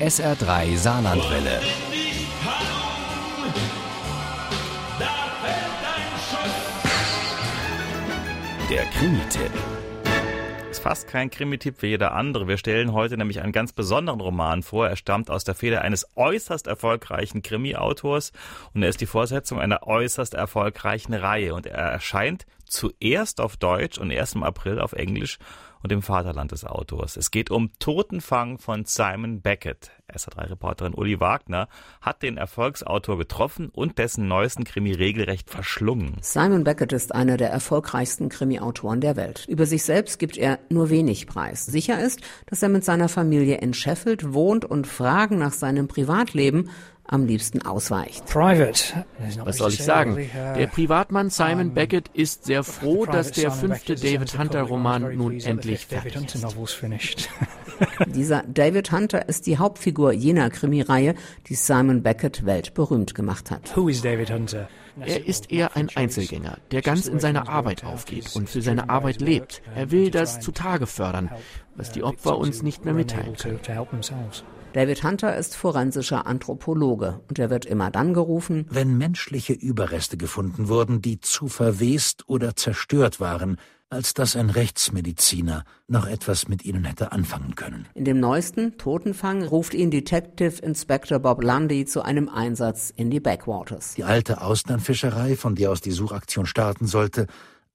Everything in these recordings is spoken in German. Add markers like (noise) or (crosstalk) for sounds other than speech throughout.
SR3 Saarlandwelle. Der Krimi-Tipp. Ist fast kein Krimi-Tipp wie jeder andere. Wir stellen heute nämlich einen ganz besonderen Roman vor. Er stammt aus der Feder eines äußerst erfolgreichen Krimi-Autors und er ist die Fortsetzung einer äußerst erfolgreichen Reihe und er erscheint zuerst auf Deutsch und erst im April auf Englisch und im Vaterland des Autors. Es geht um Totenfang von Simon Beckett. SA3-Reporterin Uli Wagner hat den Erfolgsautor getroffen und dessen neuesten Krimi regelrecht verschlungen. Simon Beckett ist einer der erfolgreichsten Krimi-Autoren der Welt. Über sich selbst gibt er nur wenig Preis. Sicher ist, dass er mit seiner Familie in Sheffield wohnt und Fragen nach seinem Privatleben am liebsten ausweicht. Was soll ich sagen? Der Privatmann Simon Beckett ist sehr froh, dass der fünfte David Hunter-Roman nun endlich fertig ist. (laughs) (laughs) Dieser David Hunter ist die Hauptfigur jener Krimireihe, die Simon Beckett weltberühmt gemacht hat. Er ist eher ein Einzelgänger, der ganz in seiner Arbeit aufgeht und für seine Arbeit lebt. Er will das zutage fördern, was die Opfer uns nicht mehr mitteilen können. David Hunter ist forensischer Anthropologe und er wird immer dann gerufen, wenn menschliche Überreste gefunden wurden, die zu verwest oder zerstört waren, als dass ein Rechtsmediziner noch etwas mit ihnen hätte anfangen können. In dem neuesten Totenfang ruft ihn Detective Inspector Bob Lundy zu einem Einsatz in die Backwaters. Die alte Austernfischerei, von der aus die Suchaktion starten sollte,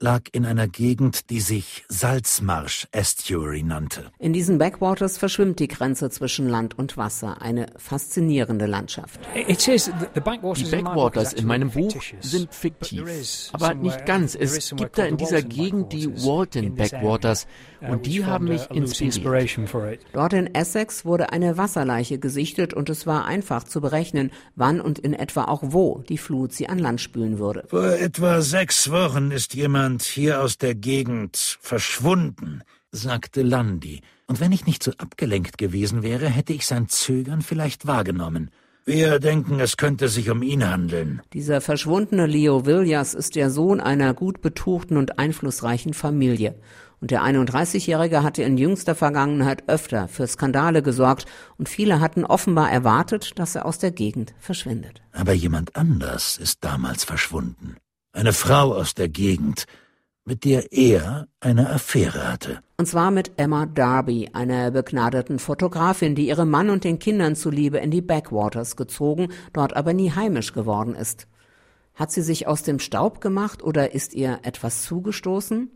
lag in einer Gegend, die sich Salzmarsch Estuary nannte. In diesen Backwaters verschwimmt die Grenze zwischen Land und Wasser, eine faszinierende Landschaft. Die Backwaters in meinem Buch sind fiktiv, aber nicht ganz. Es gibt da in dieser Gegend die Walton Backwaters und die haben mich inspiriert. Dort in Essex wurde eine Wasserleiche gesichtet und es war einfach zu berechnen, wann und in etwa auch wo die Flut sie an Land spülen würde. Vor etwa sechs Wochen ist jemand hier aus der Gegend verschwunden, sagte Landy. Und wenn ich nicht so abgelenkt gewesen wäre, hätte ich sein Zögern vielleicht wahrgenommen. Wir denken, es könnte sich um ihn handeln. Dieser verschwundene Leo Villiers ist der Sohn einer gut betuchten und einflussreichen Familie. Und der 31-Jährige hatte in jüngster Vergangenheit öfter für Skandale gesorgt und viele hatten offenbar erwartet, dass er aus der Gegend verschwindet. Aber jemand anders ist damals verschwunden. Eine Frau aus der Gegend, mit der er eine Affäre hatte. Und zwar mit Emma Darby, einer begnadeten Fotografin, die ihrem Mann und den Kindern zuliebe in die Backwaters gezogen, dort aber nie heimisch geworden ist. Hat sie sich aus dem Staub gemacht oder ist ihr etwas zugestoßen?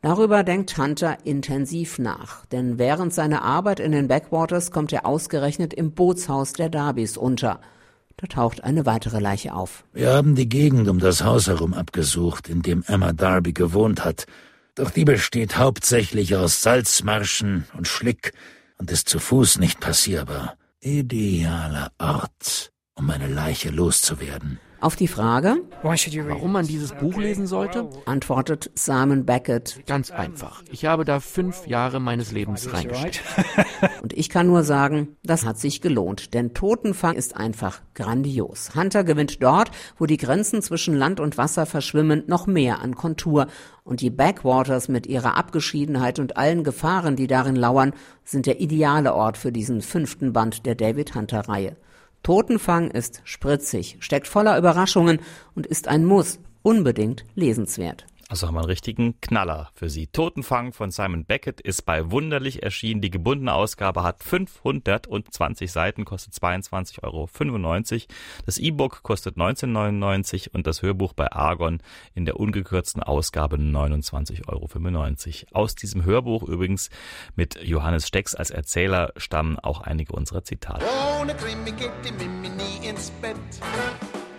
Darüber denkt Hunter intensiv nach, denn während seiner Arbeit in den Backwaters kommt er ausgerechnet im Bootshaus der Darbys unter. Da taucht eine weitere Leiche auf. Wir haben die Gegend um das Haus herum abgesucht, in dem Emma Darby gewohnt hat. Doch die besteht hauptsächlich aus Salzmarschen und Schlick und ist zu Fuß nicht passierbar. Idealer Ort, um eine Leiche loszuwerden. Auf die Frage, warum man dieses Buch lesen sollte, antwortet Simon Beckett. Ganz einfach. Ich habe da fünf Jahre meines Lebens reingesteckt. (laughs) Und ich kann nur sagen, das hat sich gelohnt, denn Totenfang ist einfach grandios. Hunter gewinnt dort, wo die Grenzen zwischen Land und Wasser verschwimmen, noch mehr an Kontur. Und die Backwaters mit ihrer Abgeschiedenheit und allen Gefahren, die darin lauern, sind der ideale Ort für diesen fünften Band der David Hunter Reihe. Totenfang ist spritzig, steckt voller Überraschungen und ist ein Muss, unbedingt lesenswert. Also haben wir einen richtigen Knaller für Sie. Totenfang von Simon Beckett ist bei Wunderlich erschienen. Die gebundene Ausgabe hat 520 Seiten, kostet 22,95 Euro. Das E-Book kostet 19,99 und das Hörbuch bei Argon in der ungekürzten Ausgabe 29,95 Euro. Aus diesem Hörbuch übrigens mit Johannes Stecks als Erzähler stammen auch einige unserer Zitate. Ohne Krimi geht die Mimi nie ins Bett.